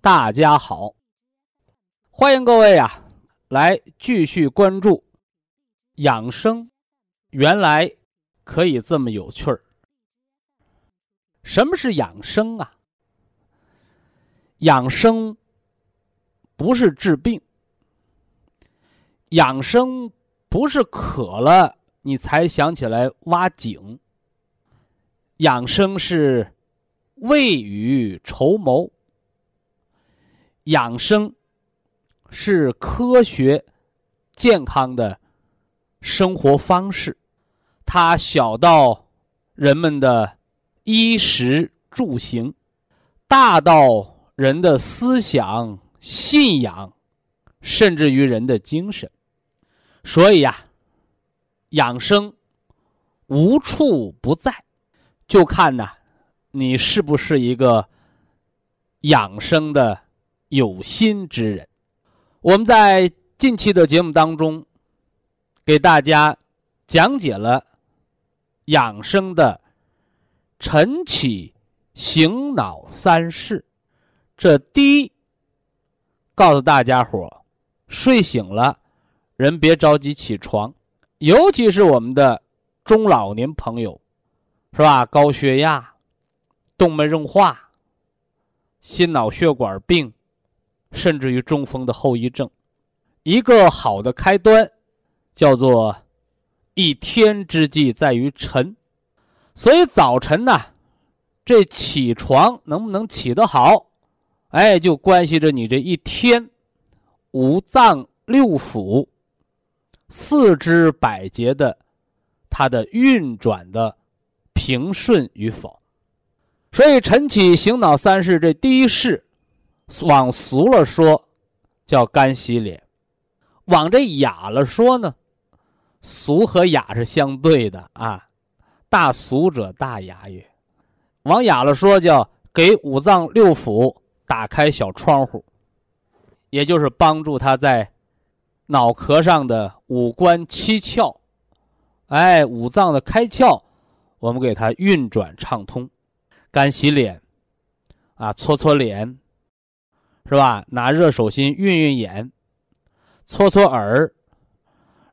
大家好，欢迎各位啊，来继续关注养生。原来可以这么有趣儿。什么是养生啊？养生不是治病，养生不是渴了你才想起来挖井，养生是未雨绸缪。养生是科学、健康的生活方式，它小到人们的衣食住行，大到人的思想、信仰，甚至于人的精神。所以呀，养生无处不在，就看呐，你是不是一个养生的。有心之人，我们在近期的节目当中，给大家讲解了养生的晨起醒脑三式。这第一，告诉大家伙睡醒了，人别着急起床，尤其是我们的中老年朋友，是吧？高血压、动脉硬化、心脑血管病。甚至于中风的后遗症，一个好的开端，叫做一天之计在于晨，所以早晨呢，这起床能不能起得好，哎，就关系着你这一天五脏六腑、四肢百节的它的运转的平顺与否。所以晨起醒脑三式这第一式。往俗了说，叫干洗脸；往这雅了说呢，俗和雅是相对的啊。大俗者大雅也。往雅了说，叫给五脏六腑打开小窗户，也就是帮助他在脑壳上的五官七窍，哎，五脏的开窍，我们给它运转畅通。干洗脸，啊，搓搓脸。是吧？拿热手心熨熨眼，搓搓耳，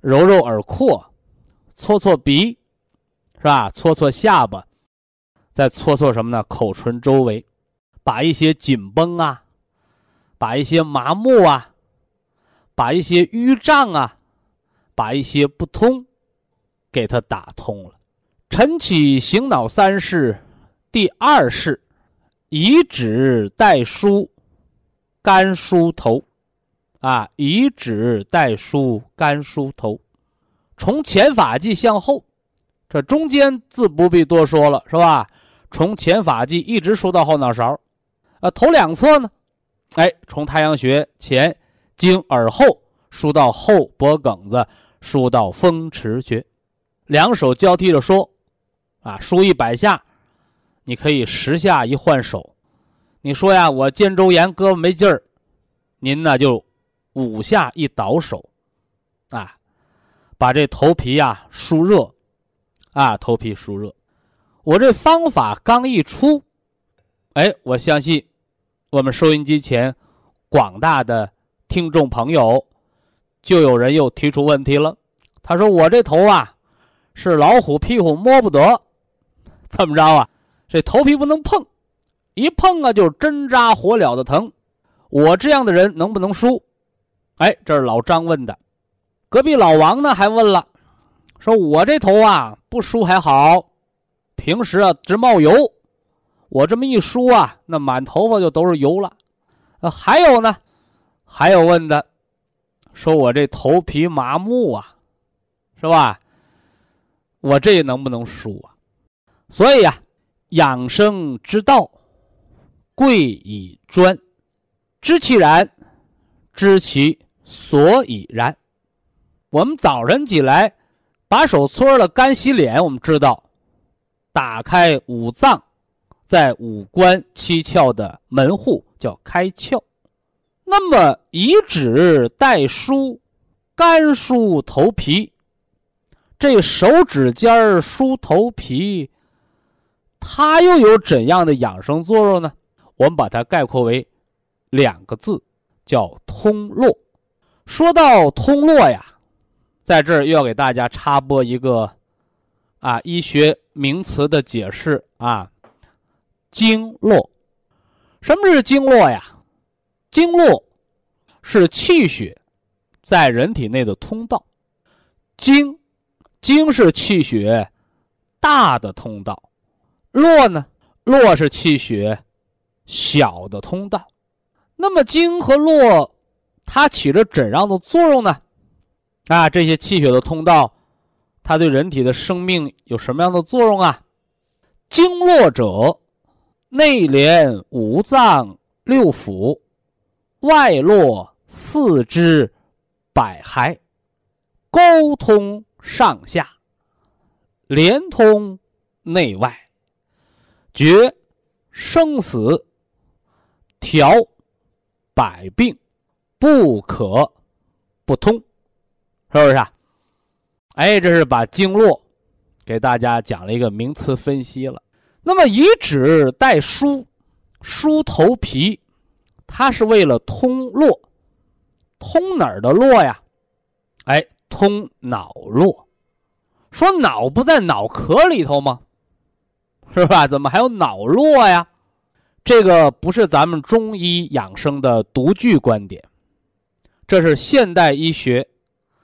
揉揉耳廓，搓搓鼻，是吧？搓搓下巴，再搓搓什么呢？口唇周围，把一些紧绷啊，把一些麻木啊，把一些淤胀啊，把一些不通，给它打通了。晨起醒脑三式，第二式，以指代梳。干梳头，啊，以指代梳，干梳头，从前发际向后，这中间自不必多说了，是吧？从前发际一直梳到后脑勺，啊，头两侧呢，哎，从太阳穴前经耳后梳到后脖梗子，梳到风池穴，两手交替着说，啊，梳一百下，你可以十下一换手。你说呀，我肩周炎，胳膊没劲儿，您呢就五下一倒手，啊，把这头皮呀梳热，啊，头皮梳热。我这方法刚一出，哎，我相信我们收音机前广大的听众朋友，就有人又提出问题了。他说：“我这头啊是老虎屁股摸不得，怎么着啊？这头皮不能碰。”一碰啊，就针扎火燎的疼。我这样的人能不能输？哎，这是老张问的。隔壁老王呢还问了，说我这头啊不梳还好，平时啊直冒油，我这么一梳啊，那满头发就都是油了。呃，还有呢，还有问的，说我这头皮麻木啊，是吧？我这能不能梳啊？所以呀，养生之道，贵以专，知其然，知其所以然。我们早晨起来，把手搓了，干洗脸。我们知道，打开五脏，在五官七窍的门户叫开窍。那么以指代梳，干梳头皮。这手指尖儿梳头皮，它又有怎样的养生作用呢？我们把它概括为两个字，叫通络。说到通络呀，在这儿又要给大家插播一个啊医学名词的解释啊，经络。什么是经络呀？经络是气血在人体内的通道，经。经是气血大的通道，络呢？络是气血小的通道。那么经和络，它起着怎样的作用呢？啊，这些气血的通道，它对人体的生命有什么样的作用啊？经络者，内连五脏六腑，外络四肢百骸，沟通。上下，连通内外，决生死，调百病，不可不通，是不是啊？哎，这是把经络给大家讲了一个名词分析了。那么以指代梳，梳头皮，它是为了通络，通哪儿的络呀？哎。通脑络，说脑不在脑壳里头吗？是吧？怎么还有脑络呀？这个不是咱们中医养生的独具观点，这是现代医学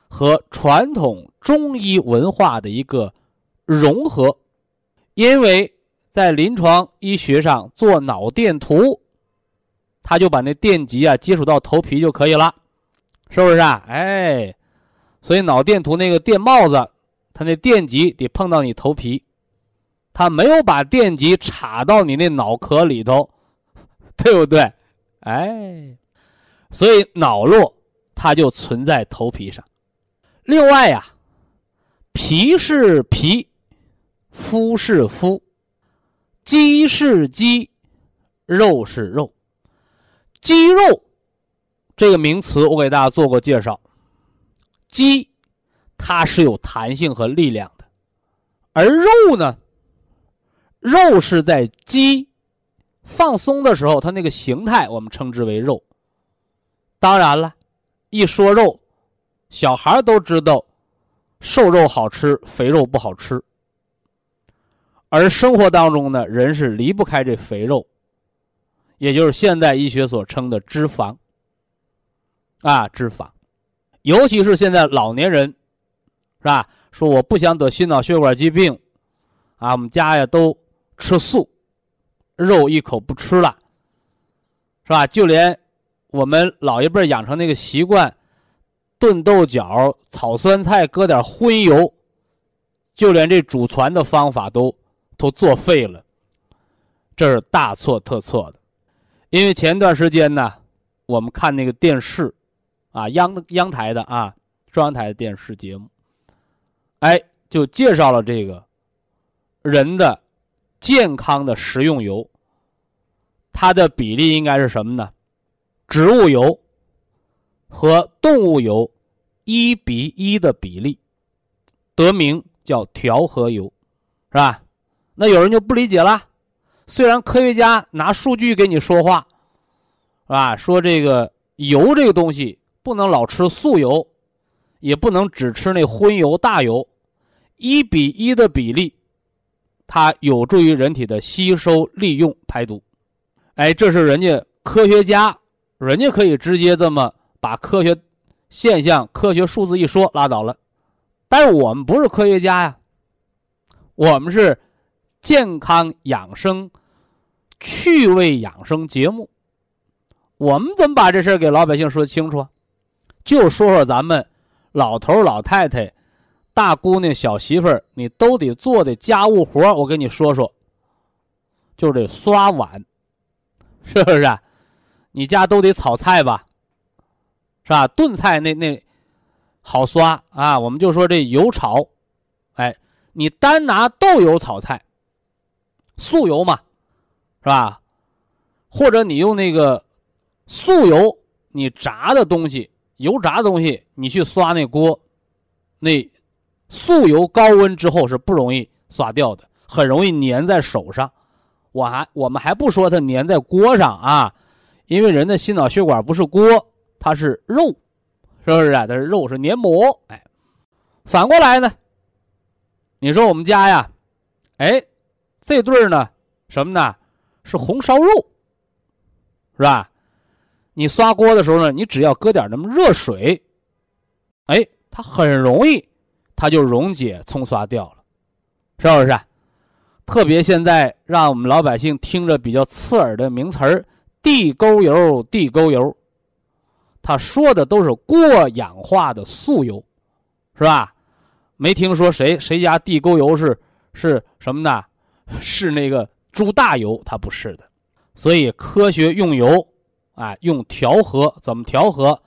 和传统中医文化的一个融合。因为在临床医学上做脑电图，他就把那电极啊接触到头皮就可以了，是不是啊？哎。所以脑电图那个电帽子，它那电极得碰到你头皮，它没有把电极插到你那脑壳里头，对不对？哎，所以脑络它就存在头皮上。另外呀，皮是皮，肤是肤，肌是肌，肉是肉。肌肉这个名词我给大家做过介绍。肌，它是有弹性和力量的，而肉呢，肉是在肌放松的时候，它那个形态我们称之为肉。当然了，一说肉，小孩都知道，瘦肉好吃，肥肉不好吃。而生活当中呢，人是离不开这肥肉，也就是现代医学所称的脂肪。啊，脂肪。尤其是现在老年人，是吧？说我不想得心脑血管疾病，啊，我们家呀都吃素，肉一口不吃了，是吧？就连我们老一辈养成那个习惯，炖豆角、炒酸菜，搁点荤油，就连这祖传的方法都都作废了，这是大错特错的。因为前段时间呢，我们看那个电视。啊，央央台的啊，中央台的电视节目，哎，就介绍了这个人的健康的食用油，它的比例应该是什么呢？植物油和动物油一比一的比例，得名叫调和油，是吧？那有人就不理解了，虽然科学家拿数据给你说话，是吧？说这个油这个东西。不能老吃素油，也不能只吃那荤油大油，一比一的比例，它有助于人体的吸收、利用、排毒。哎，这是人家科学家人家可以直接这么把科学现象、科学数字一说拉倒了，但是我们不是科学家呀，我们是健康养生、趣味养生节目，我们怎么把这事儿给老百姓说清楚啊？就说说咱们老头老太太、大姑娘小媳妇儿，你都得做的家务活我跟你说说，就这刷碗，是不是？你家都得炒菜吧，是吧？炖菜那那好刷啊，我们就说这油炒，哎，你单拿豆油炒菜，素油嘛，是吧？或者你用那个素油，你炸的东西。油炸的东西，你去刷那锅，那素油高温之后是不容易刷掉的，很容易粘在手上。我还我们还不说它粘在锅上啊，因为人的心脑血管不是锅，它是肉，是不是啊？它是肉，是黏膜。哎，反过来呢？你说我们家呀，哎，这对呢，什么呢？是红烧肉，是吧？你刷锅的时候呢，你只要搁点那么热水，哎，它很容易，它就溶解冲刷掉了，是不是？特别现在让我们老百姓听着比较刺耳的名词儿“地沟油”，地沟油，他说的都是过氧化的素油，是吧？没听说谁谁家地沟油是是什么呢？是那个猪大油，它不是的。所以科学用油。啊，用调和怎么调和？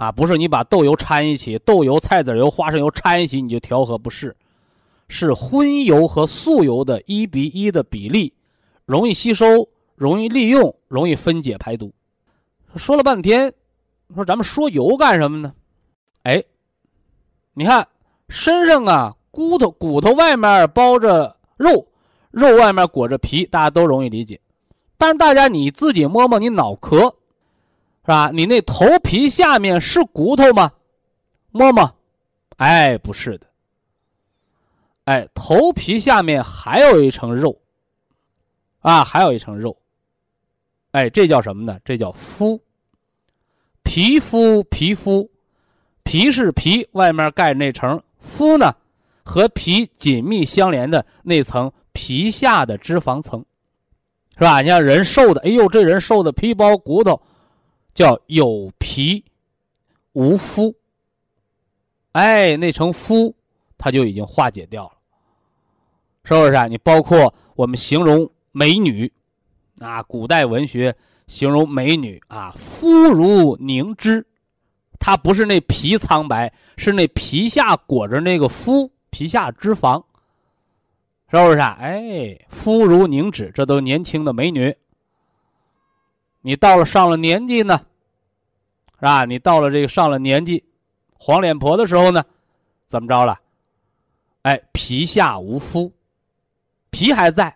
啊，不是你把豆油掺一起，豆油、菜籽油、花生油掺一起你就调和，不是，是荤油和素油的一比一的比例，容易吸收，容易利用，容易分解排毒。说了半天，说咱们说油干什么呢？哎，你看身上啊，骨头骨头外面包着肉，肉外面裹着皮，大家都容易理解。但是大家你自己摸摸你脑壳，是吧？你那头皮下面是骨头吗？摸摸，哎，不是的。哎，头皮下面还有一层肉，啊，还有一层肉。哎，这叫什么呢？这叫肤。皮肤，皮肤，皮是皮，外面盖那层肤呢，和皮紧密相连的那层皮下的脂肪层。是吧？你像人瘦的，哎呦，这人瘦的皮包骨头，叫有皮无肤。哎，那层肤，它就已经化解掉了，是不是啊？你包括我们形容美女，啊，古代文学形容美女啊，肤如凝脂，它不是那皮苍白，是那皮下裹着那个肤，皮下脂肪。是不是啊？哎，肤如凝脂，这都年轻的美女。你到了上了年纪呢，是吧？你到了这个上了年纪，黄脸婆的时候呢，怎么着了？哎，皮下无肤，皮还在，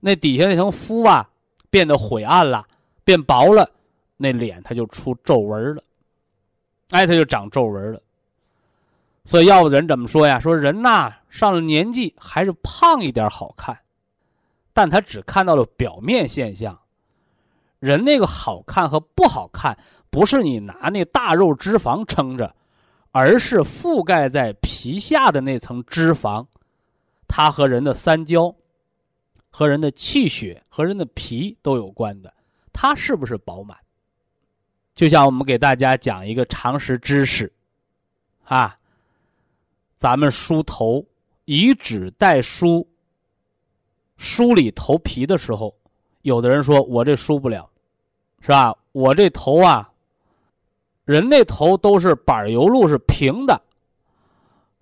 那底下那层肤啊，变得晦暗了，变薄了，那脸它就出皱纹了，哎，它就长皱纹了。所以，要不人怎么说呀？说人呐，上了年纪还是胖一点好看，但他只看到了表面现象。人那个好看和不好看，不是你拿那大肉脂肪撑着，而是覆盖在皮下的那层脂肪，它和人的三焦、和人的气血、和人的脾都有关的。它是不是饱满？就像我们给大家讲一个常识知识，啊。咱们梳头，以指代梳。梳理头皮的时候，有的人说我这梳不了，是吧？我这头啊，人那头都是板油路，是平的，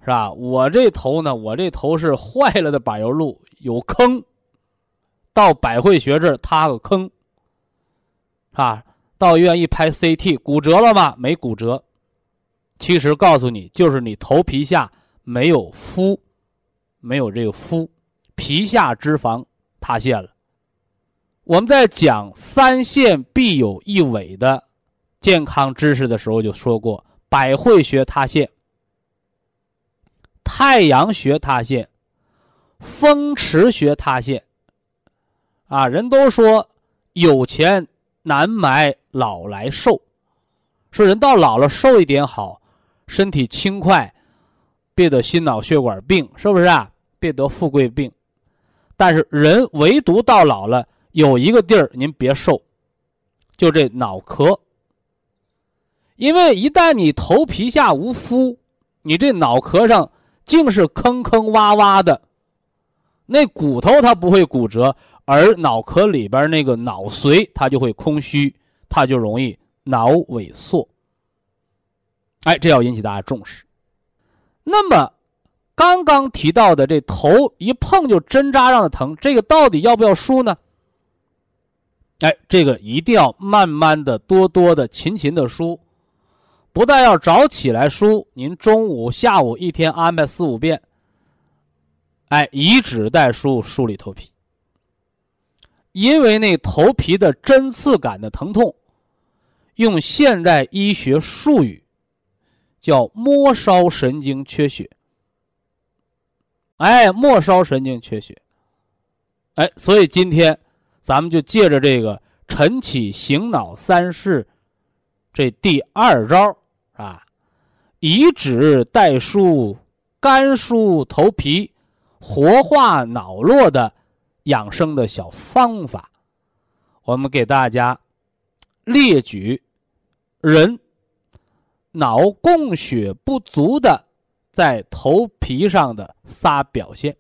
是吧？我这头呢，我这头是坏了的板油路，有坑。到百会穴这塌个坑，啊，到医院一拍 CT，骨折了吗？没骨折。其实告诉你，就是你头皮下。没有肤，没有这个肤，皮下脂肪塌陷了。我们在讲三线必有一尾的健康知识的时候就说过：百会穴塌陷、太阳穴塌陷、风池穴塌陷。啊，人都说有钱难买老来瘦，说人到老了瘦一点好，身体轻快，别得心脑血管病，是不是啊？别得富贵病。但是人唯独到老了，有一个地儿您别瘦，就这脑壳。因为一旦你头皮下无肤，你这脑壳上竟是坑坑洼洼的，那骨头它不会骨折，而脑壳里边那个脑髓它就会空虚，它就容易脑萎缩。哎，这要引起大家重视。那么，刚刚提到的这头一碰就针扎上的疼，这个到底要不要梳呢？哎，这个一定要慢慢的、多多的、勤勤的梳。不但要早起来梳，您中午、下午一天安排四五遍。哎，以指代梳梳理头皮，因为那头皮的针刺感的疼痛，用现代医学术语叫末梢神经缺血。哎，末梢神经缺血。哎，所以今天咱们就借着这个晨起醒脑三式这第二招。啊，以指代梳，干梳头皮，活化脑络的养生的小方法，我们给大家列举人脑供血不足的在头皮上的仨表现。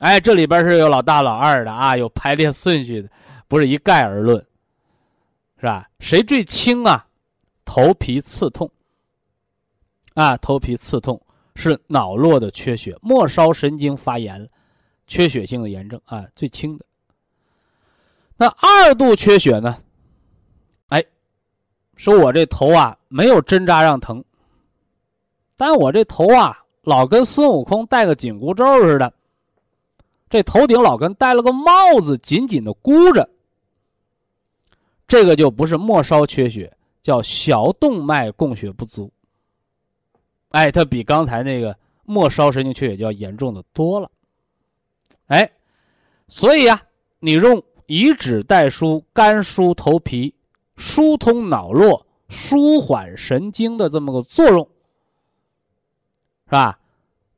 哎，这里边是有老大老二的啊，有排列顺序的，不是一概而论，是吧？谁最轻啊？头皮刺痛，啊，头皮刺痛是脑络的缺血，末梢神经发炎，缺血性的炎症啊，最轻的。那二度缺血呢？哎，说我这头啊没有针扎上疼，但我这头啊老跟孙悟空戴个紧箍咒似的，这头顶老跟戴了个帽子，紧紧的箍着。这个就不是末梢缺血。叫小动脉供血不足，哎，它比刚才那个末梢神经缺血就要严重的多了，哎，所以呀，你用以指代梳，干梳头皮，疏通脑络，舒缓神经的这么个作用，是吧？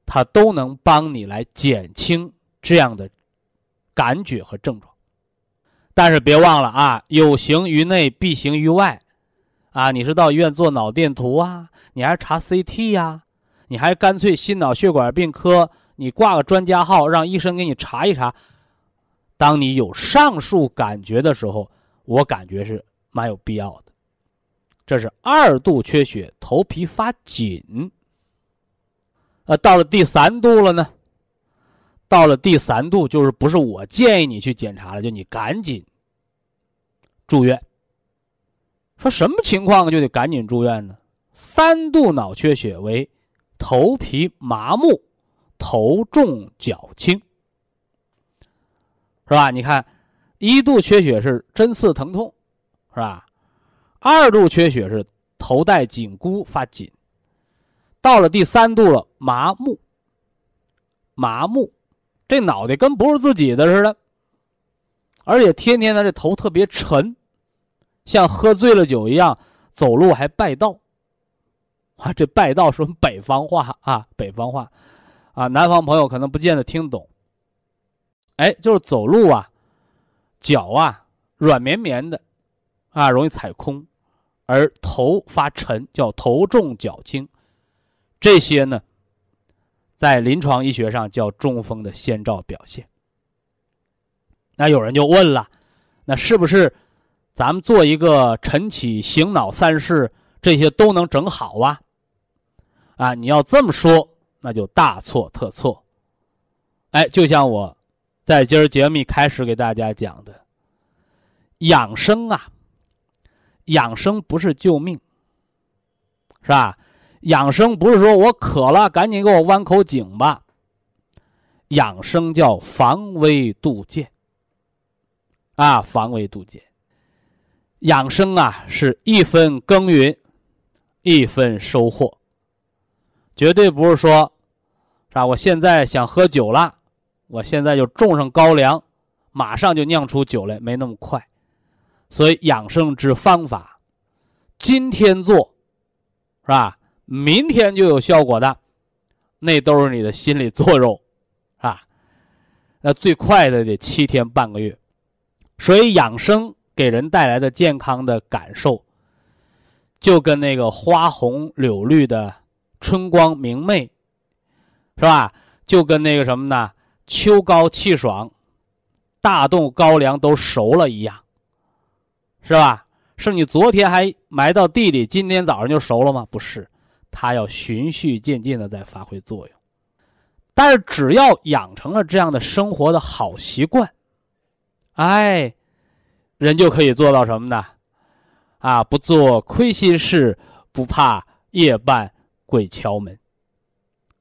它都能帮你来减轻这样的感觉和症状，但是别忘了啊，有形于内，必形于外。啊，你是到医院做脑电图啊？你还是查 CT 呀？你还干脆心脑血管病科，你挂个专家号，让医生给你查一查。当你有上述感觉的时候，我感觉是蛮有必要的。这是二度缺血，头皮发紧。呃，到了第三度了呢？到了第三度，就是不是我建议你去检查了，就你赶紧住院。说什么情况就得赶紧住院呢？三度脑缺血为头皮麻木、头重脚轻，是吧？你看，一度缺血是针刺疼痛，是吧？二度缺血是头戴紧箍发紧，到了第三度了，麻木。麻木，这脑袋跟不是自己的似的，而且天天他这头特别沉。像喝醉了酒一样走路还拜道，啊，这拜道是北方话啊，北方话，啊，南方朋友可能不见得听懂。哎，就是走路啊，脚啊软绵绵的，啊，容易踩空，而头发沉，叫头重脚轻，这些呢，在临床医学上叫中风的先兆表现。那有人就问了，那是不是？咱们做一个晨起醒脑三式，这些都能整好啊！啊，你要这么说，那就大错特错。哎，就像我在今儿节目一开始给大家讲的，养生啊，养生不是救命，是吧？养生不是说我渴了赶紧给我弯口井吧，养生叫防微杜渐啊，防微杜渐。养生啊，是一分耕耘，一分收获，绝对不是说，是吧？我现在想喝酒了，我现在就种上高粱，马上就酿出酒来，没那么快。所以养生之方法，今天做，是吧？明天就有效果的，那都是你的心理作用，啊，那最快的得七天半个月。所以养生给人带来的健康的感受，就跟那个花红柳绿的春光明媚，是吧？就跟那个什么呢？秋高气爽，大豆高粱都熟了一样，是吧？是你昨天还埋到地里，今天早上就熟了吗？不是，它要循序渐进的在发挥作用。但是只要养成了这样的生活的好习惯。哎，人就可以做到什么呢？啊，不做亏心事，不怕夜半鬼敲门。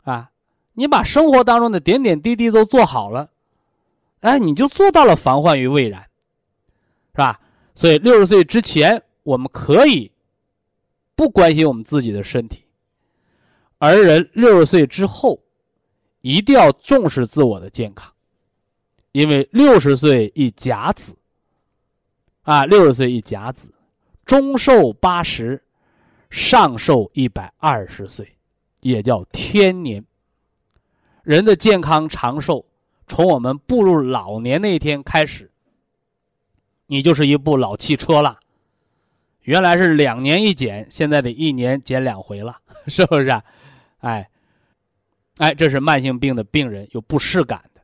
啊，你把生活当中的点点滴滴都做好了，哎，你就做到了防患于未然，是吧？所以六十岁之前，我们可以不关心我们自己的身体；而人六十岁之后，一定要重视自我的健康。因为六十岁一甲子，啊，六十岁一甲子，中寿八十，上寿一百二十岁，也叫天年。人的健康长寿，从我们步入老年那一天开始，你就是一部老汽车了。原来是两年一检，现在得一年检两回了，是不是？哎，哎，这是慢性病的病人有不适感的。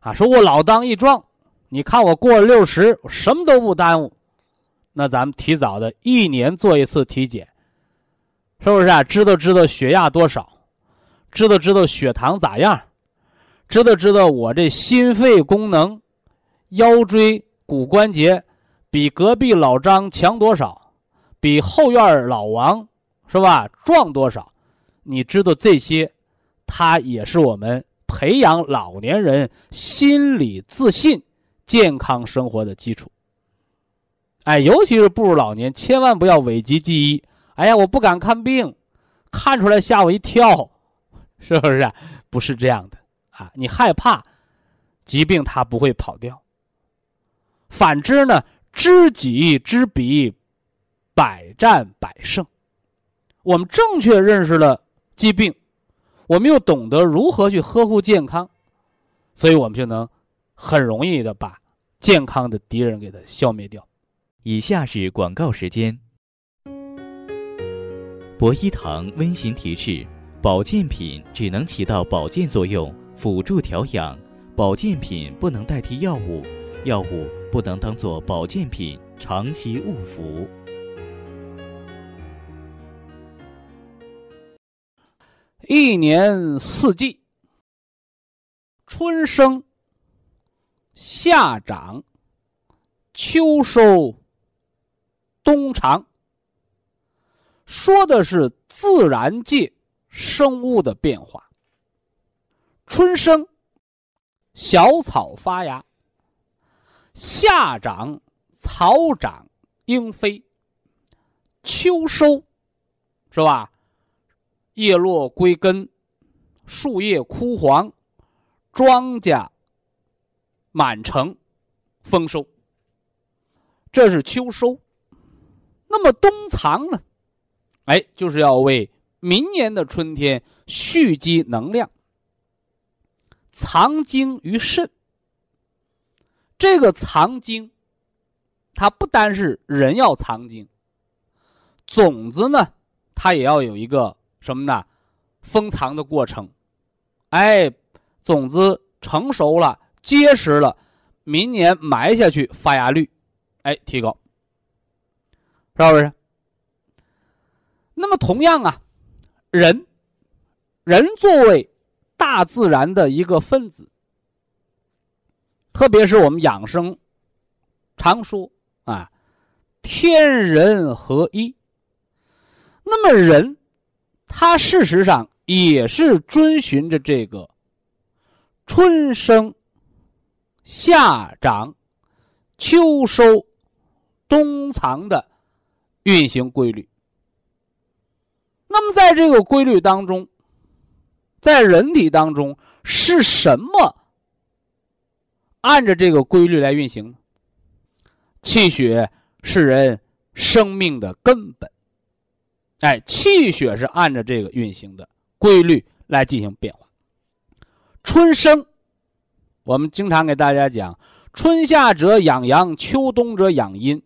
啊，说我老当益壮，你看我过了六十，我什么都不耽误。那咱们提早的一年做一次体检，是不是啊？知道知道血压多少，知道知道血糖咋样，知道知道我这心肺功能、腰椎骨关节比隔壁老张强多少，比后院老王是吧壮多少？你知道这些，它也是我们。培养老年人心理自信、健康生活的基础。哎，尤其是步入老年，千万不要讳疾忌医。哎呀，我不敢看病，看出来吓我一跳，是不是？不是这样的啊！你害怕疾病，它不会跑掉。反之呢，知己知彼，百战百胜。我们正确认识了疾病。我们又懂得如何去呵护健康，所以我们就能很容易的把健康的敌人给它消灭掉。以下是广告时间。博一堂温馨提示：保健品只能起到保健作用，辅助调养；保健品不能代替药物，药物不能当做保健品长期误服。一年四季，春生、夏长、秋收、冬藏，说的是自然界生物的变化。春生，小草发芽；夏长，草长莺飞；秋收，是吧？叶落归根，树叶枯黄，庄稼满城，丰收。这是秋收。那么冬藏呢？哎，就是要为明年的春天蓄积能量，藏精于肾。这个藏精，它不单是人要藏精，种子呢，它也要有一个。什么呢？封藏的过程，哎，种子成熟了，结实了，明年埋下去，发芽率，哎，提高，是不是？那么同样啊，人，人作为大自然的一个分子，特别是我们养生常说啊，天人合一。那么人。它事实上也是遵循着这个春生、夏长、秋收、冬藏的运行规律。那么，在这个规律当中，在人体当中是什么按着这个规律来运行？气血是人生命的根本。哎，气血是按照这个运行的规律来进行变化。春生，我们经常给大家讲，春夏者养阳，秋冬者养阴，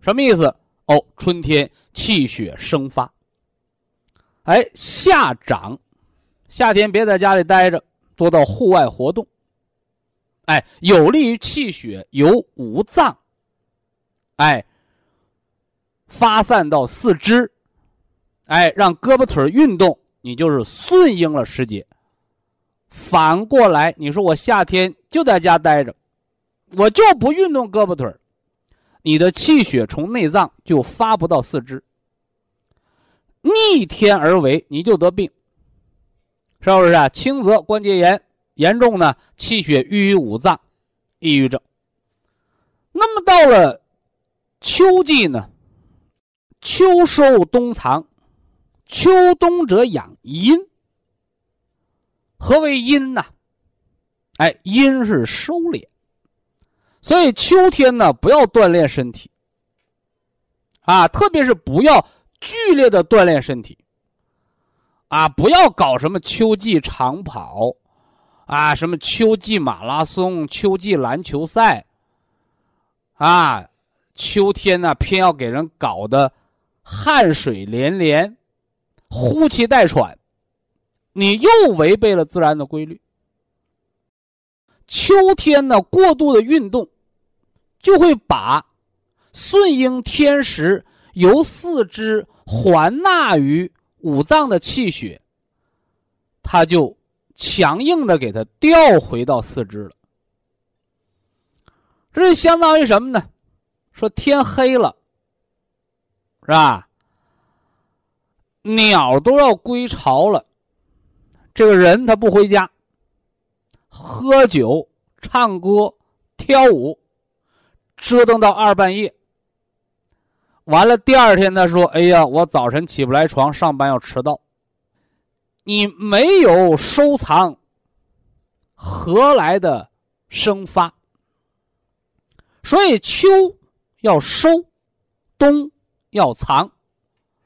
什么意思？哦，春天气血生发。哎，夏长，夏天别在家里待着，多到户外活动。哎，有利于气血由五脏，哎，发散到四肢，哎，让胳膊腿运动，你就是顺应了时节。反过来，你说我夏天就在家待着，我就不运动胳膊腿你的气血从内脏就发不到四肢，逆天而为，你就得病，是不是啊？轻则关节炎。严重呢，气血郁于五脏，抑郁症。那么到了秋季呢，秋收冬藏，秋冬者养阴。何为阴呢？哎，阴是收敛，所以秋天呢，不要锻炼身体啊，特别是不要剧烈的锻炼身体啊，不要搞什么秋季长跑。啊，什么秋季马拉松、秋季篮球赛，啊，秋天呢偏要给人搞得汗水连连、呼气带喘，你又违背了自然的规律。秋天呢过度的运动，就会把顺应天时、由四肢还纳于五脏的气血，它就。强硬的给它调回到四肢了，这就相当于什么呢？说天黑了，是吧？鸟都要归巢了，这个人他不回家，喝酒、唱歌、跳舞，折腾到二半夜。完了，第二天他说：“哎呀，我早晨起不来床，上班要迟到。”你没有收藏，何来的生发？所以秋要收，冬要藏，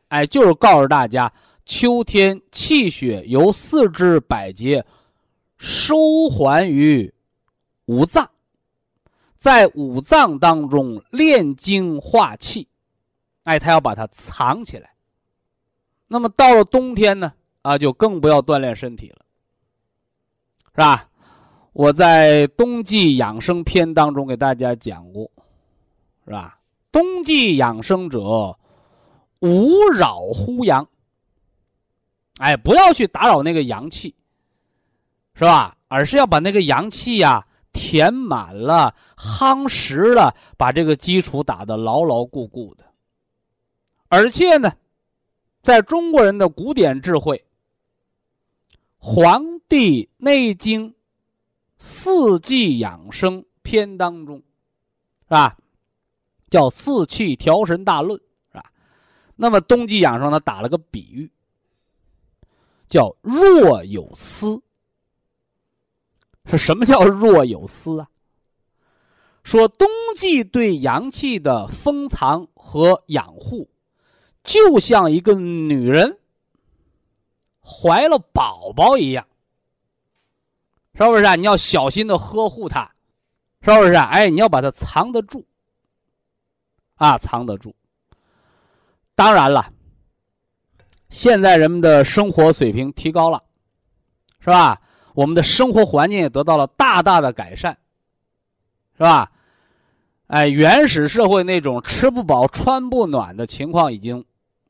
哎，就是告诉大家，秋天气血由四肢百节收还于五脏，在五脏当中炼精化气，哎，他要把它藏起来。那么到了冬天呢？啊，就更不要锻炼身体了，是吧？我在冬季养生篇当中给大家讲过，是吧？冬季养生者，勿扰乎阳。哎，不要去打扰那个阳气，是吧？而是要把那个阳气呀填满了、夯实了，把这个基础打得牢牢固固的。而且呢，在中国人的古典智慧。《黄帝内经·四季养生篇》当中，是吧？叫“四气调神大论”，那么冬季养生，呢打了个比喻，叫“若有思”。是什么叫“若有思”啊？说冬季对阳气的封藏和养护，就像一个女人。怀了宝宝一样，是不是啊？你要小心的呵护它，是不是啊？哎，你要把它藏得住，啊，藏得住。当然了，现在人们的生活水平提高了，是吧？我们的生活环境也得到了大大的改善，是吧？哎，原始社会那种吃不饱穿不暖的情况已经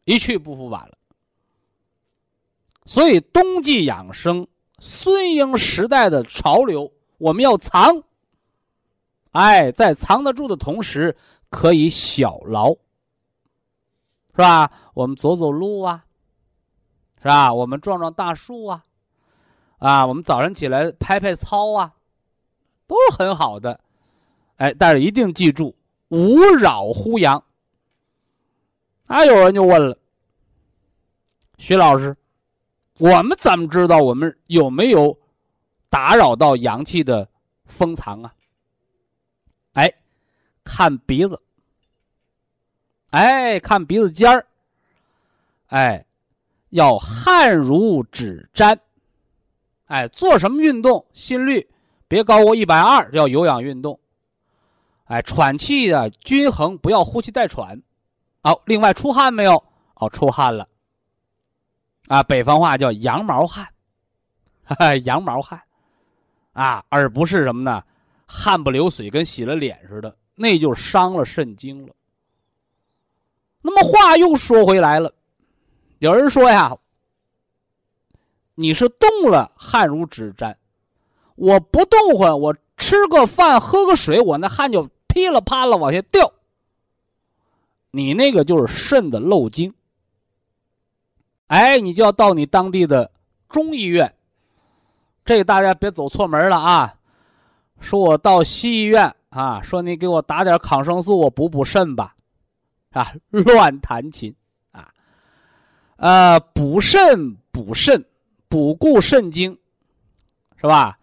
一去不复返了。所以，冬季养生顺应时代的潮流，我们要藏。哎，在藏得住的同时，可以小劳，是吧？我们走走路啊，是吧？我们撞撞大树啊，啊，我们早上起来拍拍操啊，都很好的。哎，但是一定记住，勿扰乎阳。啊，有人就问了，徐老师。我们怎么知道我们有没有打扰到阳气的封藏啊？哎，看鼻子，哎，看鼻子尖儿，哎，要汗如指沾，哎，做什么运动，心率别高过一百二，叫有氧运动。哎，喘气的均衡，不要呼气带喘。好，另外出汗没有？哦，出汗了。啊，北方话叫羊毛汗，哈哈，羊毛汗，啊，而不是什么呢？汗不流水，跟洗了脸似的，那就伤了肾经了。那么话又说回来了，有人说呀，你是动了，汗如指沾；我不动唤，我吃个饭，喝个水，我那汗就噼里啪啦往下掉。你那个就是肾的漏精。哎，你就要到你当地的中医院。这大家别走错门了啊！说我到西医院啊，说你给我打点抗生素，我补补肾吧，啊，乱弹琴啊！呃，补肾补肾，补固肾精，是吧？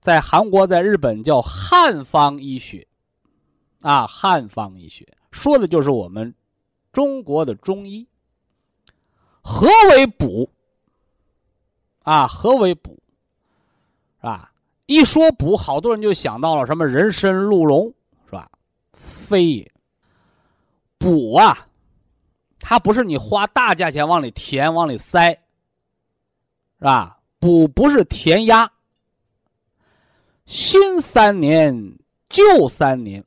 在韩国，在日本叫汉方医学，啊，汉方医学说的就是我们中国的中医。何为补？啊，何为补？是吧？一说补，好多人就想到了什么人参、鹿茸，是吧？非也。补啊，它不是你花大价钱往里填、往里塞，是吧？补不是填鸭。新三年，旧三年，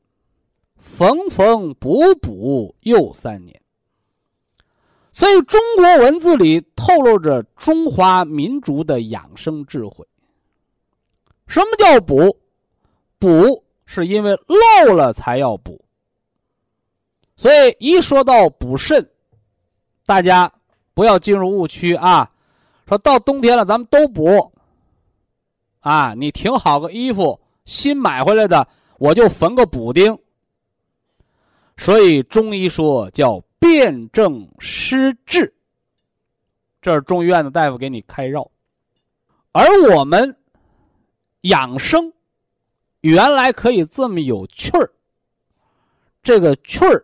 缝缝补补又三年。所以，中国文字里透露着中华民族的养生智慧。什么叫补？补是因为漏了才要补。所以，一说到补肾，大家不要进入误区啊！说到冬天了，咱们都补。啊，你挺好个衣服，新买回来的，我就缝个补丁。所以，中医说叫。辨证施治，这是中医院的大夫给你开药，而我们养生原来可以这么有趣儿。这个趣儿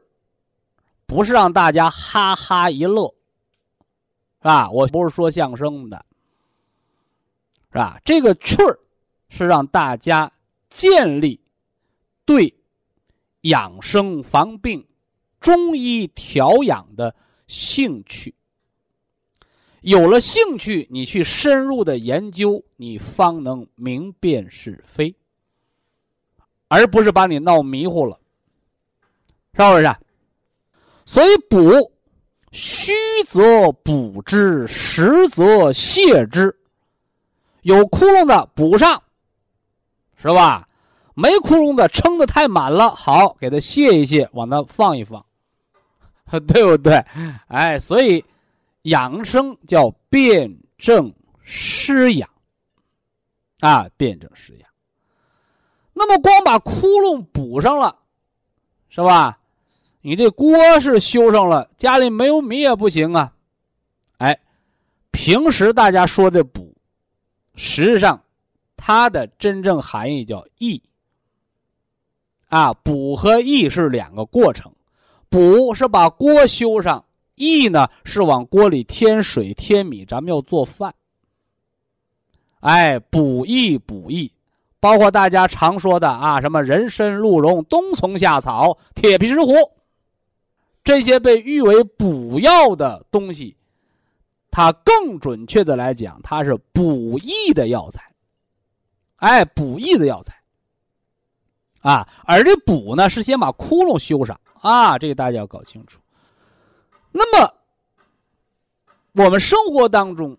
不是让大家哈哈一乐，是吧？我不是说相声的，是吧？这个趣儿是让大家建立对养生防病。中医调养的兴趣，有了兴趣，你去深入的研究，你方能明辨是非，而不是把你闹迷糊了，是不是？所以补，虚则补之，实则泻之。有窟窿的补上，是吧？没窟窿的撑的太满了，好，给它卸一卸，往那放一放。对不对？哎，所以养生叫辨证施养啊，辨证施养。那么光把窟窿补上了，是吧？你这锅是修上了，家里没有米也不行啊。哎，平时大家说的补，实际上它的真正含义叫益啊，补和益是两个过程。补是把锅修上，益呢是往锅里添水添米，咱们要做饭。哎，补益补益，包括大家常说的啊，什么人参、鹿茸、冬虫夏草、铁皮石斛，这些被誉为补药的东西，它更准确的来讲，它是补益的药材。哎，补益的药材。啊，而这补呢，是先把窟窿修上。啊，这个大家要搞清楚。那么，我们生活当中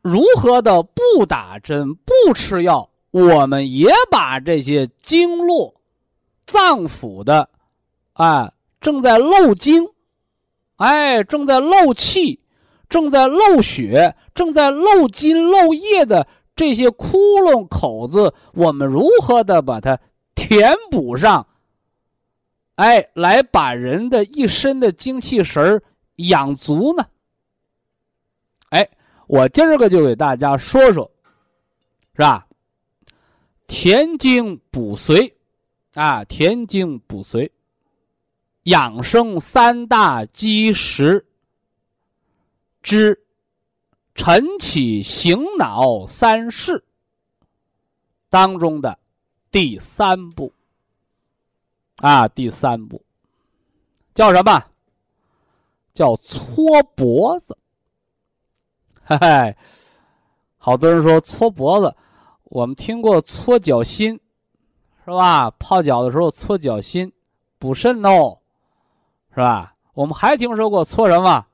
如何的不打针、不吃药，我们也把这些经络、脏腑的，啊，正在漏精，哎，正在漏气、正在漏血、正在漏筋漏液的这些窟窿口子，我们如何的把它填补上？哎，来把人的一身的精气神养足呢。哎，我今儿个就给大家说说，是吧？填精补髓，啊，填精补髓。养生三大基石之晨起醒脑三式当中的第三步啊，第三步叫什么？叫搓脖子。嘿嘿，好多人说搓脖子，我们听过搓脚心，是吧？泡脚的时候搓脚心，补肾哦。是吧？我们还听说过搓什么？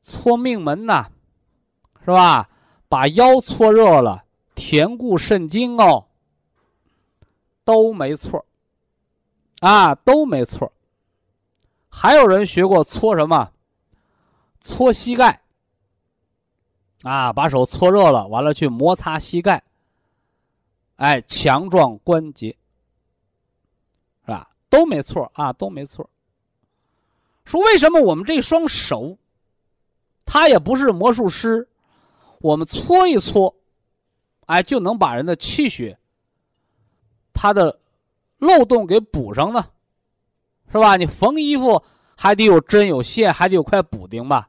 搓命门呐，是吧？把腰搓热了，填固肾精哦。都没错啊，都没错还有人学过搓什么？搓膝盖。啊，把手搓热了，完了去摩擦膝盖，哎，强壮关节，是吧？都没错啊，都没错说为什么我们这双手，他也不是魔术师，我们搓一搓，哎，就能把人的气血，他的漏洞给补上呢，是吧？你缝衣服还得有针有线，还得有块补丁吧，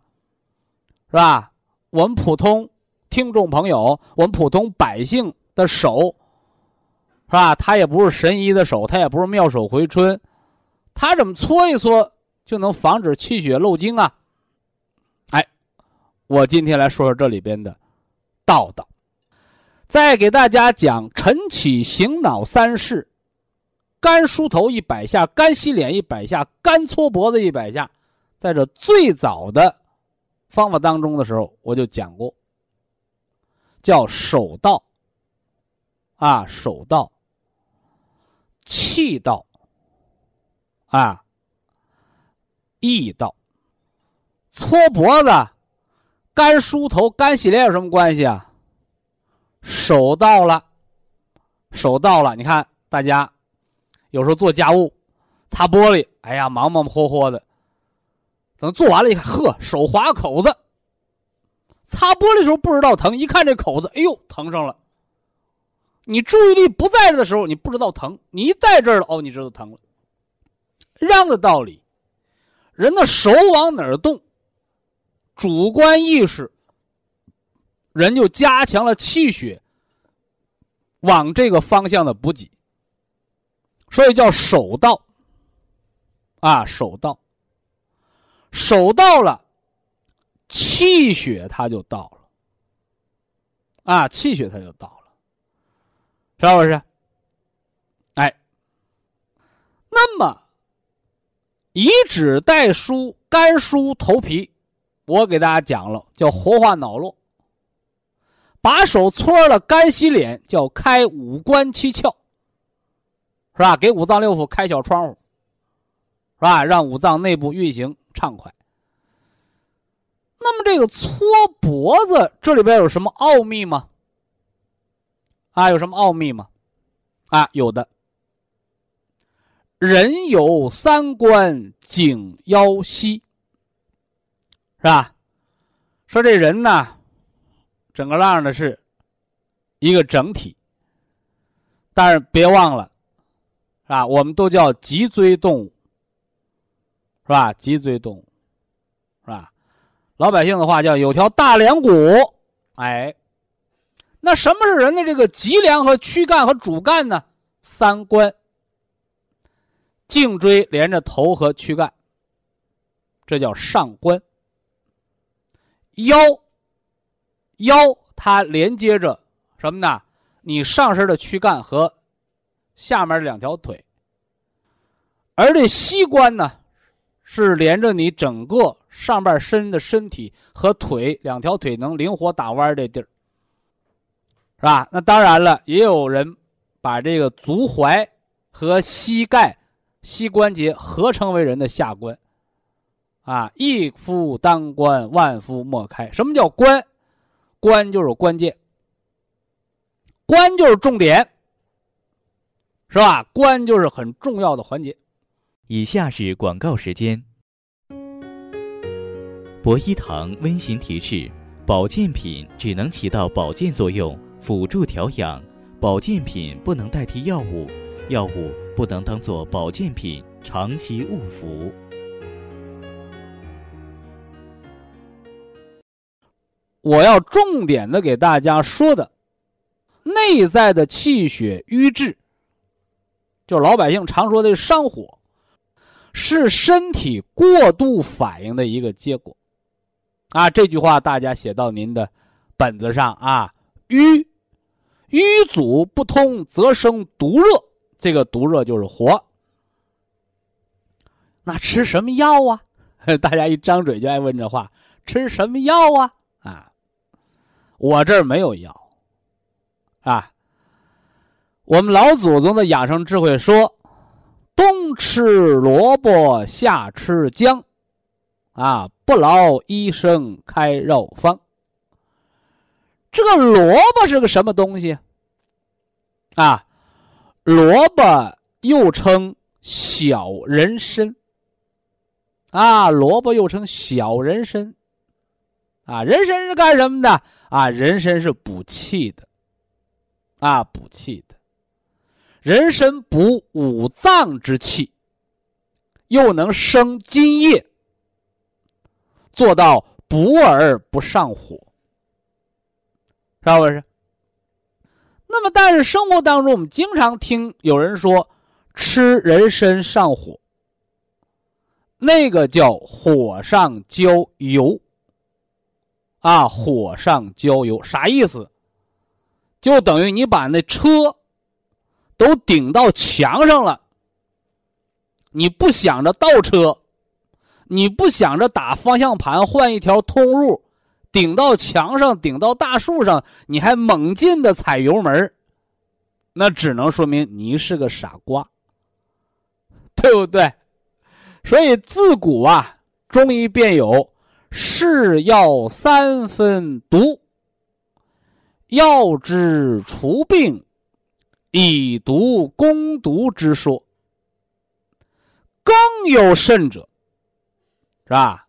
是吧？我们普通听众朋友，我们普通百姓的手，是吧？他也不是神医的手，他也不是妙手回春，他怎么搓一搓？就能防止气血漏精啊！哎，我今天来说说这里边的道道，再给大家讲晨起醒脑三式：干梳头一百下，干洗脸一百下，干搓脖子一百下。在这最早的方法当中的时候，我就讲过，叫手道啊，手道，气道啊。意道，搓脖子、干梳头、干洗脸有什么关系啊？手到了，手到了。你看，大家有时候做家务，擦玻璃，哎呀，忙忙活活的，等做完了，一看，呵，手划口子。擦玻璃的时候不知道疼，一看这口子，哎呦，疼上了。你注意力不在这的时候，你不知道疼；你一在这了，哦，你知道疼了。一样的道理。人的手往哪儿动，主观意识，人就加强了气血往这个方向的补给，所以叫手到。啊，手到，手到了，气血它就到了。啊，气血它就到了，是不是？哎，那么。以指代梳，干梳头皮，我给大家讲了，叫活化脑络。把手搓了，干洗脸，叫开五官七窍，是吧？给五脏六腑开小窗户，是吧？让五脏内部运行畅快。那么这个搓脖子，这里边有什么奥秘吗？啊，有什么奥秘吗？啊，有的。人有三关，颈腰膝，是吧？说这人呢，整个浪的是一个整体，但是别忘了，是吧？我们都叫脊椎动物，是吧？脊椎动物，是吧？老百姓的话叫有条大梁骨，哎，那什么是人的这个脊梁和躯干和主干呢？三关。颈椎连着头和躯干，这叫上关。腰，腰它连接着什么呢？你上身的躯干和下面两条腿。而这膝关呢，是连着你整个上半身的身体和腿两条腿能灵活打弯这地儿，是吧？那当然了，也有人把这个足踝和膝盖。膝关节合成为人的下关，啊，一夫当关，万夫莫开。什么叫关？关就是关键，关就是重点，是吧？关就是很重要的环节。以下是广告时间。博一堂温馨提示：保健品只能起到保健作用，辅助调养；保健品不能代替药物，药物。不能当做保健品长期误服。我要重点的给大家说的，内在的气血瘀滞，就老百姓常说的上火，是身体过度反应的一个结果。啊，这句话大家写到您的本子上啊。瘀，瘀阻不通则生毒热，这个毒热就是火。那吃什么药啊？大家一张嘴就爱问这话，吃什么药啊？啊。我这儿没有药，啊，我们老祖宗的养生智慧说：冬吃萝卜，夏吃姜，啊，不劳医生开药方。这个萝卜是个什么东西？啊，萝卜又称小人参，啊，萝卜又称小人参，啊，人参是干什么的？啊，人参是补气的，啊，补气的，人参补五脏之气，又能生津液，做到补而不上火，是不是？那么，但是生活当中，我们经常听有人说吃人参上火，那个叫火上浇油。啊，火上浇油。啥意思？就等于你把那车都顶到墙上了，你不想着倒车，你不想着打方向盘换一条通路，顶到墙上，顶到大树上，你还猛劲的踩油门，那只能说明你是个傻瓜，对不对？所以自古啊，中医便有。是药三分毒，药之除病，以毒攻毒之说。更有甚者，是吧？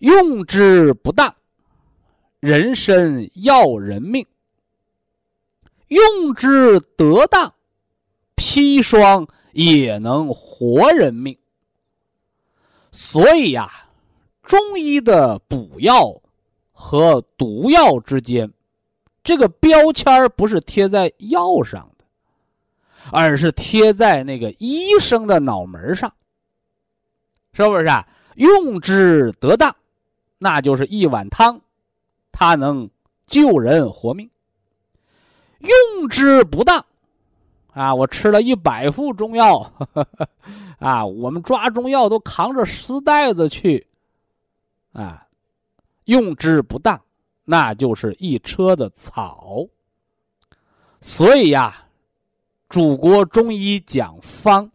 用之不当，人参要人命；用之得当，砒霜也能活人命。所以呀。中医的补药和毒药之间，这个标签不是贴在药上的，而是贴在那个医生的脑门上，是不是啊？用之得当，那就是一碗汤，它能救人活命；用之不当，啊，我吃了一百副中药，啊，我们抓中药都扛着丝袋子去。啊，用之不当，那就是一车的草。所以呀，祖国中医讲方。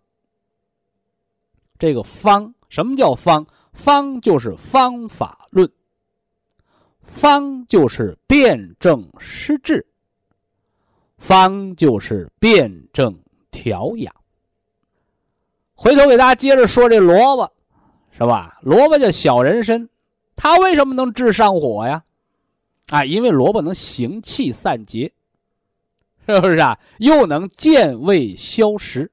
这个方，什么叫方？方就是方法论，方就是辨证施治，方就是辨证调养。回头给大家接着说这萝卜，是吧？萝卜叫小人参。它为什么能治上火呀？啊，因为萝卜能行气散结，是不是啊？又能健胃消食，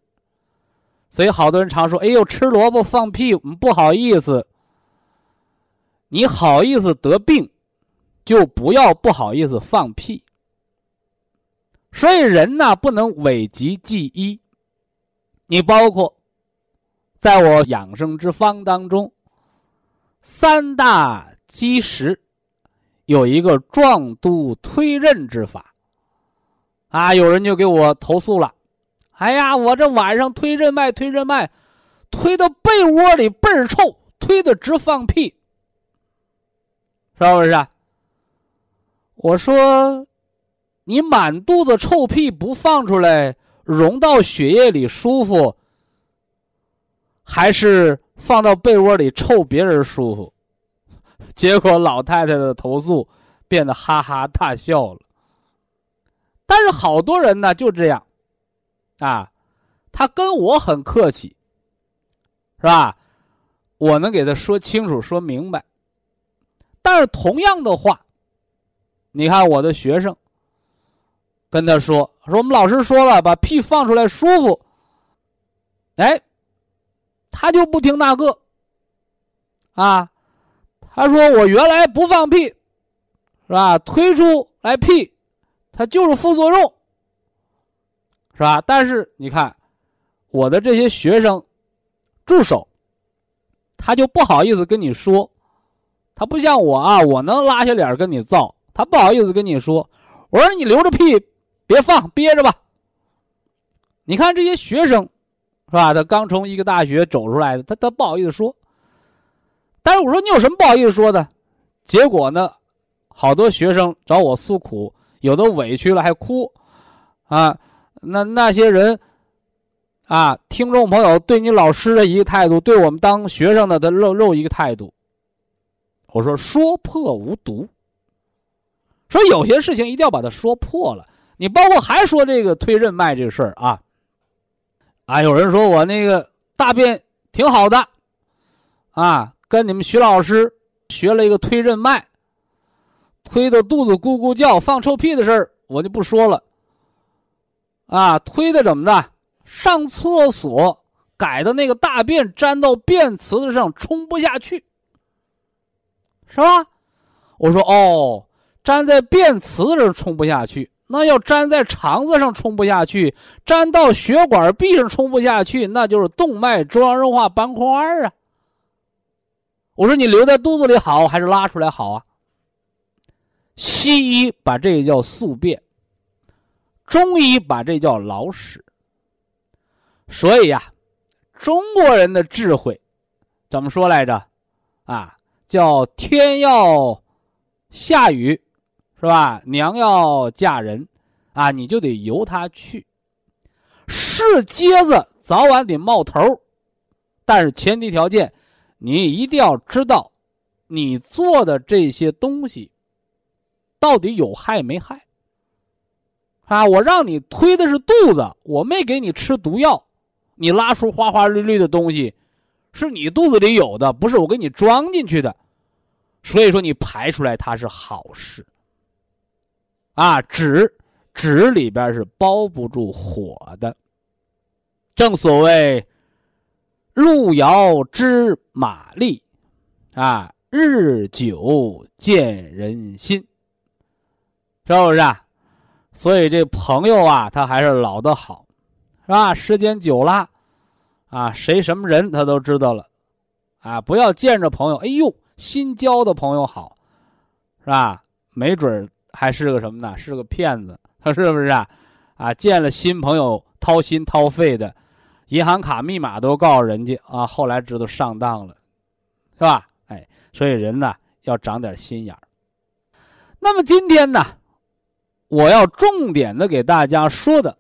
所以好多人常说：“哎呦，吃萝卜放屁，不好意思。”你好意思得病，就不要不好意思放屁。所以人呢，不能讳疾忌医。你包括在我养生之方当中。三大基石，有一个壮督推任之法。啊，有人就给我投诉了，哎呀，我这晚上推任脉，推任脉，推到被窝里倍儿臭，推的直放屁，是不是？我说，你满肚子臭屁不放出来，融到血液里舒服，还是？放到被窝里臭别人舒服，结果老太太的投诉变得哈哈大笑了。但是好多人呢就这样，啊，他跟我很客气，是吧？我能给他说清楚、说明白。但是同样的话，你看我的学生跟他说：“说我们老师说了，把屁放出来舒服。”哎，他就不听那个。啊，他说我原来不放屁，是吧？推出来屁，它就是副作用，是吧？但是你看，我的这些学生、助手，他就不好意思跟你说，他不像我啊，我能拉下脸跟你造，他不好意思跟你说。我说你留着屁，别放，憋着吧。你看这些学生，是吧？他刚从一个大学走出来的，他他不好意思说。但是我说你有什么不好意思说的？结果呢，好多学生找我诉苦，有的委屈了还哭，啊，那那些人，啊，听众朋友对你老师的一个态度，对我们当学生的的肉肉一个态度。我说说破无毒，说有些事情一定要把它说破了。你包括还说这个推任脉这个事儿啊，啊，有人说我那个大便挺好的，啊。跟你们徐老师学了一个推任脉，推的肚子咕咕叫、放臭屁的事儿，我就不说了。啊，推的怎么的？上厕所改的那个大便粘到便池子上冲不下去，是吧？我说哦，粘在便池子上冲不下去，那要粘在肠子上冲不下去，粘到血管壁上冲不下去，那就是动脉粥样硬化斑块啊。我说你留在肚子里好还是拉出来好啊？西医把这个叫宿便，中医把这叫老屎。所以呀，中国人的智慧怎么说来着？啊，叫天要下雨，是吧？娘要嫁人，啊，你就得由他去。是疖子早晚得冒头，但是前提条件。你一定要知道，你做的这些东西到底有害没害？啊，我让你推的是肚子，我没给你吃毒药，你拉出花花绿绿的东西，是你肚子里有的，不是我给你装进去的。所以说，你排出来它是好事。啊，纸纸里边是包不住火的，正所谓。路遥知马力，啊，日久见人心，是不是啊？所以这朋友啊，他还是老的好，是吧？时间久了，啊，谁什么人他都知道了，啊，不要见着朋友，哎呦，新交的朋友好，是吧？没准还是个什么呢？是个骗子，他 是不是啊？啊，见了新朋友掏心掏肺的。银行卡密码都告诉人家啊，后来知道上当了，是吧？哎，所以人呢要长点心眼儿。那么今天呢，我要重点的给大家说的，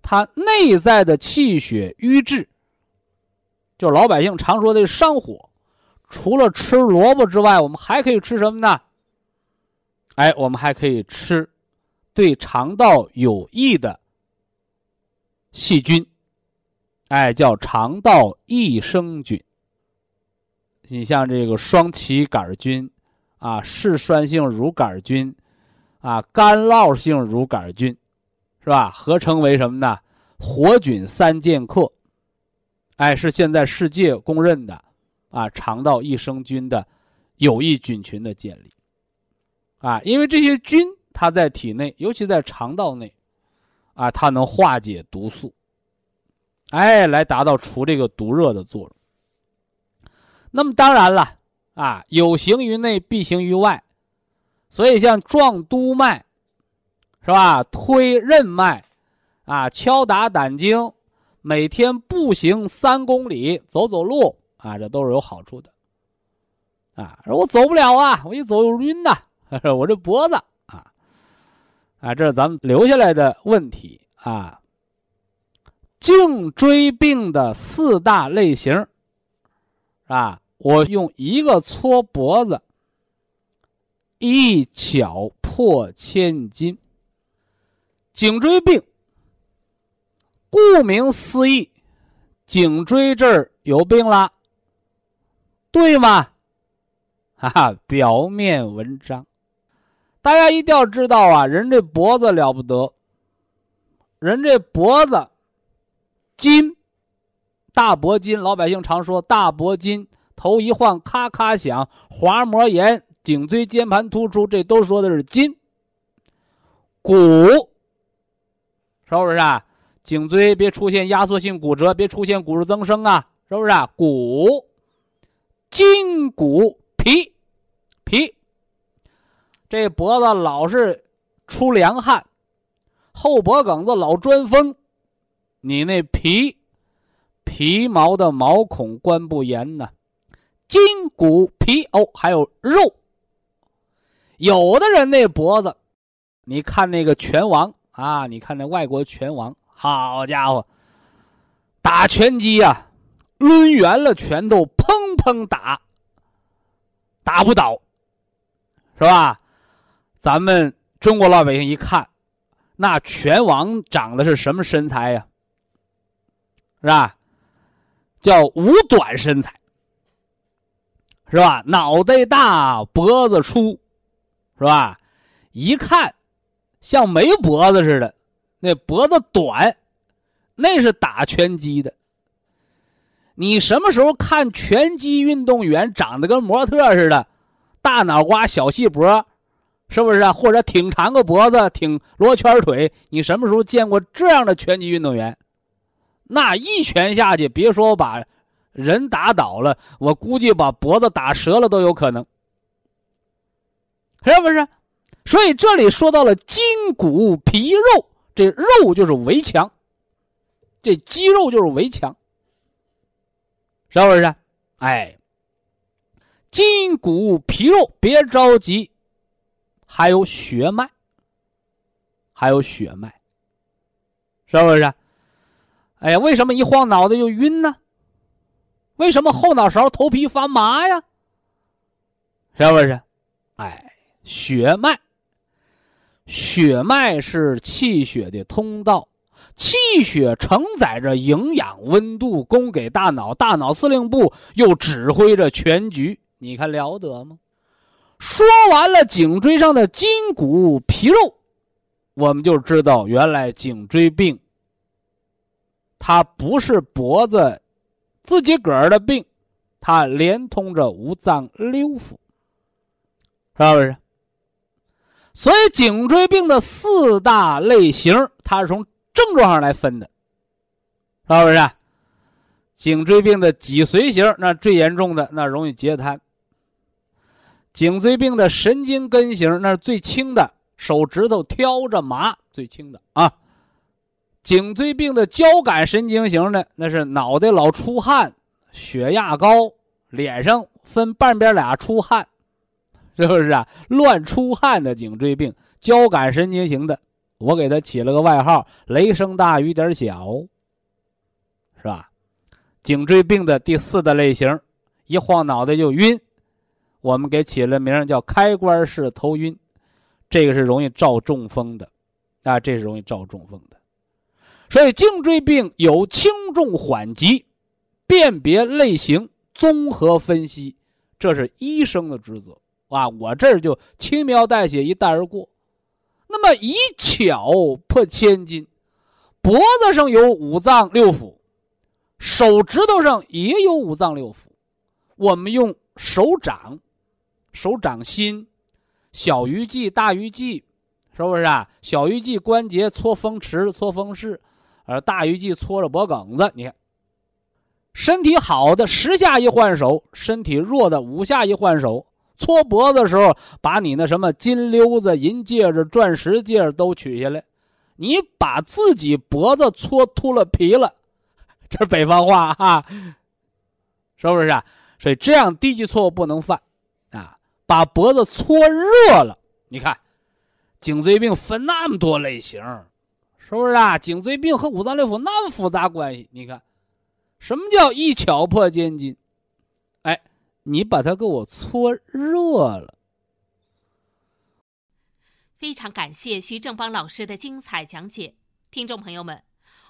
他内在的气血瘀滞，就老百姓常说的上火，除了吃萝卜之外，我们还可以吃什么呢？哎，我们还可以吃对肠道有益的细菌。哎，叫肠道益生菌。你像这个双歧杆菌，啊，嗜酸性乳杆菌，啊，干酪性乳杆菌，是吧？合称为什么呢？活菌三剑客。哎，是现在世界公认的，啊，肠道益生菌的有益菌群的建立。啊，因为这些菌它在体内，尤其在肠道内，啊，它能化解毒素。哎，来达到除这个毒热的作用。那么当然了，啊，有形于内，必形于外，所以像壮督脉，是吧？推任脉，啊，敲打胆经，每天步行三公里，走走路，啊，这都是有好处的。啊，我走不了啊，我一走就晕呐，我这脖子啊，啊，这是咱们留下来的问题啊。颈椎病的四大类型，啊，我用一个搓脖子，一巧破千金。颈椎病，顾名思义，颈椎这儿有病了，对吗？哈哈，表面文章，大家一定要知道啊，人这脖子了不得，人这脖子。筋大脖筋，老百姓常说大脖筋，头一晃咔咔响，滑膜炎，颈椎间盘突出，这都说的是筋。骨，是不是啊？颈椎别出现压缩性骨折，别出现骨质增生啊，是不是啊？骨，筋骨皮，皮。这脖子老是出凉汗，后脖梗子老钻风，你那皮皮毛的毛孔关不严呢？筋骨皮哦，还有肉。有的人那脖子，你看那个拳王啊，你看那外国拳王，好家伙，打拳击呀，抡圆了拳头，砰砰打，打不倒，是吧？咱们中国老百姓一看，那拳王长得是什么身材呀？是吧？叫五短身材，是吧？脑袋大，脖子粗，是吧？一看像没脖子似的，那脖子短，那是打拳击的。你什么时候看拳击运动员长得跟模特似的，大脑瓜、小细脖？是不是啊？或者挺长个脖子，挺罗圈腿，你什么时候见过这样的拳击运动员？那一拳下去，别说把人打倒了，我估计把脖子打折了都有可能，是不是？所以这里说到了筋骨皮肉，这肉就是围墙，这肌肉就是围墙，是不是？哎，筋骨皮肉，别着急。还有血脉，还有血脉，是不是？哎呀，为什么一晃脑袋就晕呢？为什么后脑勺头皮发麻呀？是不是？哎，血脉，血脉是气血的通道，气血承载着营养、温度，供给大脑，大脑司令部又指挥着全局，你看了得吗？说完了颈椎上的筋骨皮肉，我们就知道原来颈椎病，它不是脖子自己个儿的病，它连通着五脏六腑，是不是？所以颈椎病的四大类型，它是从症状上来分的，是不是？颈椎病的脊髓型，那最严重的，那容易截瘫。颈椎病的神经根型那是最轻的，手指头挑着麻最轻的啊。颈椎病的交感神经型的那是脑袋老出汗，血压高，脸上分半边俩出汗，是不是啊？乱出汗的颈椎病，交感神经型的，我给他起了个外号“雷声大雨点小”，是吧？颈椎病的第四的类型，一晃脑袋就晕。我们给起了名叫开关式头晕，这个是容易照中风的，啊，这是容易照中风的。所以颈椎病有轻重缓急，辨别类型，综合分析，这是医生的职责啊。我这儿就轻描淡写一带而过。那么以巧破千金，脖子上有五脏六腑，手指头上也有五脏六腑，我们用手掌。手掌心、小鱼际、大鱼际，是不是啊？小鱼际关节搓风池、搓风室，而大鱼际搓着脖梗子。你看，身体好的十下一换手，身体弱的五下一换手。搓脖子的时候，把你那什么金溜子、银戒指、钻石戒指都取下来。你把自己脖子搓秃了皮了，这是北方话哈，是不是啊？所以这样低级错误不能犯。把脖子搓热了，你看，颈椎病分那么多类型，是不是啊？颈椎病和五脏六腑那么复杂关系，你看，什么叫一巧破千金？哎，你把它给我搓热了。非常感谢徐正邦老师的精彩讲解，听众朋友们。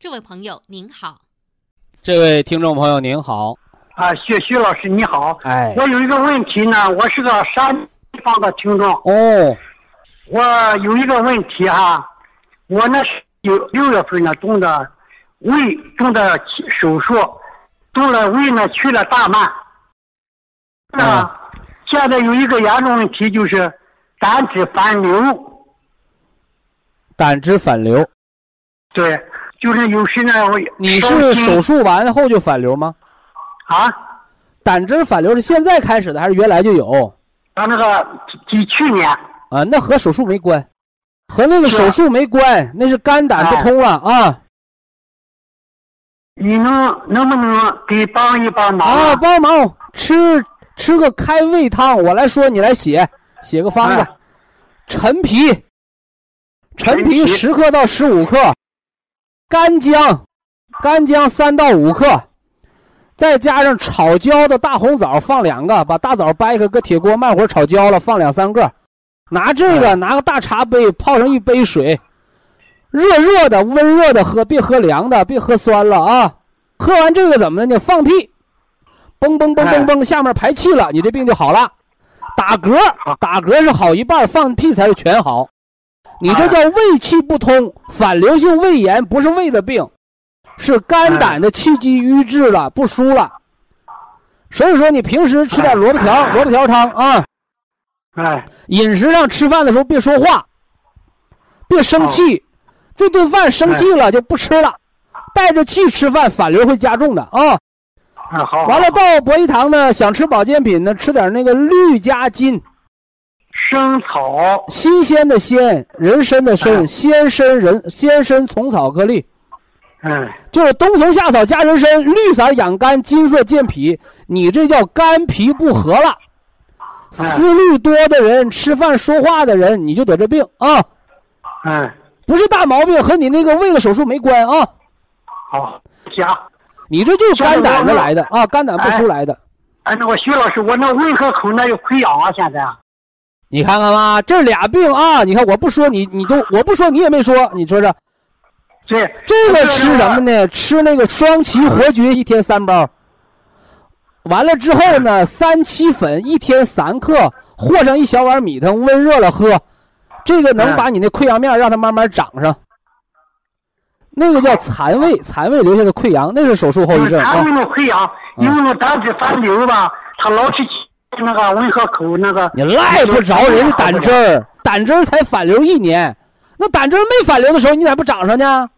这位朋友您好。这位听众朋友您好，啊，徐徐老师你好，哎，我有一个问题呢，我是个山地方的听众，哦，我有一个问题哈，我呢有六六月份呢动的胃动的手术，动了胃呢去了大慢，啊，现在有一个严重问题就是胆汁反流，胆汁反流，对，就是有时呢我你是手术完后就反流吗？啊，胆汁反流是现在开始的还是原来就有？啊那个几去年。啊，那和手术没关，和那个手术没关，那是肝胆不通了啊。你能能不能给帮一帮忙啊！帮忙。吃吃个开胃汤，我来说你来写写个方子。哎，陈皮，陈皮。十克到十五克，干姜，干姜三到五克，再加上炒焦的大红枣放两个，把大枣掰开，搁铁锅慢火炒焦了，放两三个，拿这个哎拿个大茶杯泡上一杯水，热热的温热的喝，别喝凉的，别喝酸了啊！喝完这个怎么的呢？放屁，嘣嘣嘣嘣嘣，下面排气了，你这病就好了。打嗝，打嗝是好一半，放屁才是全好。你这叫胃气不通，反流性胃炎，不是胃的病，是肝胆的气机瘀滞了，不舒了。所以说，你平时吃点萝卜条、萝卜条汤啊，哎。饮食上吃饭的时候别说话，别生气，这顿饭生气了就不吃了，带着气吃饭反流会加重的啊。完了到博医堂呢，想吃保健品呢，吃点那个绿加金，生草。新鲜的鲜，人参的参，哎鲜参人鲜参虫草颗粒，嗯。就是冬虫夏草加人参，绿色养肝，金色健脾。你这叫肝脾不和了，思虑多的人，吃饭说话的人，你就得这病啊，嗯。不是大毛病，和你那个胃的手术没关啊，好行。你这就是肝胆子来的啊，肝胆不舒来的。哎，那我徐老师，我那胃和口那有溃疡啊，现在你看看吧，这俩病啊，你看我不说你，你都我不说你也没说，你说说对这个吃什么？呢？吃那个双歧活菌一天三包，完了之后呢，三七粉一天三克，和上一小碗米汤，温热了喝，这个能把你那溃疡面让它慢慢长上。那个叫残胃，残胃留下的溃疡，那是手术后遗症啊他有。那溃疡，因为那胆汁反流吧，他老是那个胃和口那个。你赖不着人家胆汁儿，胆汁儿才反流一年，那胆汁儿没反流的时候，你咋不长上呢？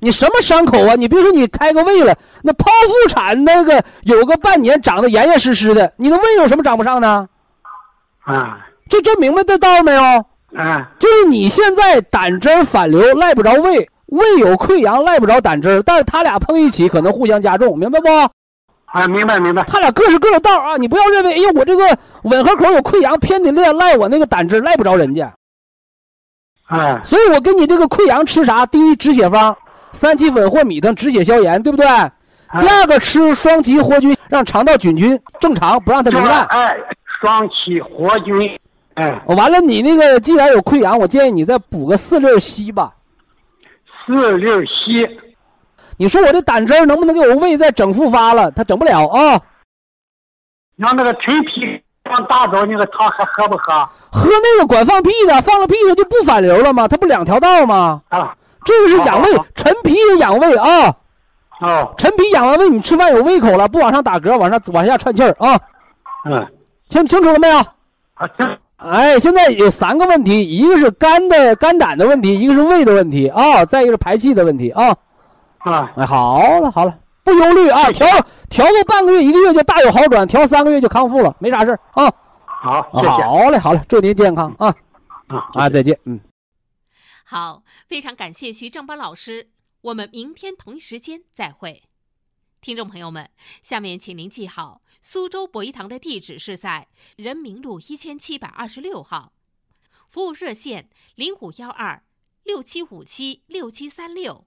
你什么伤口啊？你别说你开个胃了，那剖腹产那个有个半年长得严严实实的，你的胃有什么长不上呢？啊这这明白这道没有？啊就是你现在胆汁儿反流赖不着胃，胃有溃疡赖不着胆汁儿，但是他俩碰一起可能互相加重，明白不？啊！明白明白。他俩各是各的道啊！你不要认为，哎呦，我这个吻合口有溃疡，偏得赖赖我那个胆汁赖不着人家。哎所以我给你这个溃疡吃啥？第一止血方，三七粉或米汤止血消炎，对不对？第二个吃双歧活菌，让肠道菌群正常，不让它糜烂。哎，双歧活菌，哎，完了，你那个既然有溃疡，我建议你再补个四粒硒吧。四粒硒，你说我这胆汁能不能给我胃再整复发了？他整不了啊。让那个陈皮放大枣那个汤还喝不喝？喝那个管放屁的，放了屁它就不反流了吗？它不两条道吗？啊这个是养胃陈皮也养胃啊。哦陈皮养完胃，你吃饭有胃口了，不往上打嗝，往上往下串气儿啊。嗯清清楚了没有？啊这哎，现在有三个问题，一个是肝的肝胆的问题，一个是胃的问题啊，再一个是排气的问题啊。啊哎，好了好了，不忧虑啊，调调个半个月一个月就大有好转，调三个月就康复了，没啥事儿啊。好谢谢好嘞好嘞，祝您健康啊啊啊，再见，嗯。好，非常感谢徐正邦老师，我们明天同一时间再会。听众朋友们，下面请您记好，苏州博医堂的地址是在人民路一千七百二十六号，服务热线零五幺二六七五七六七三六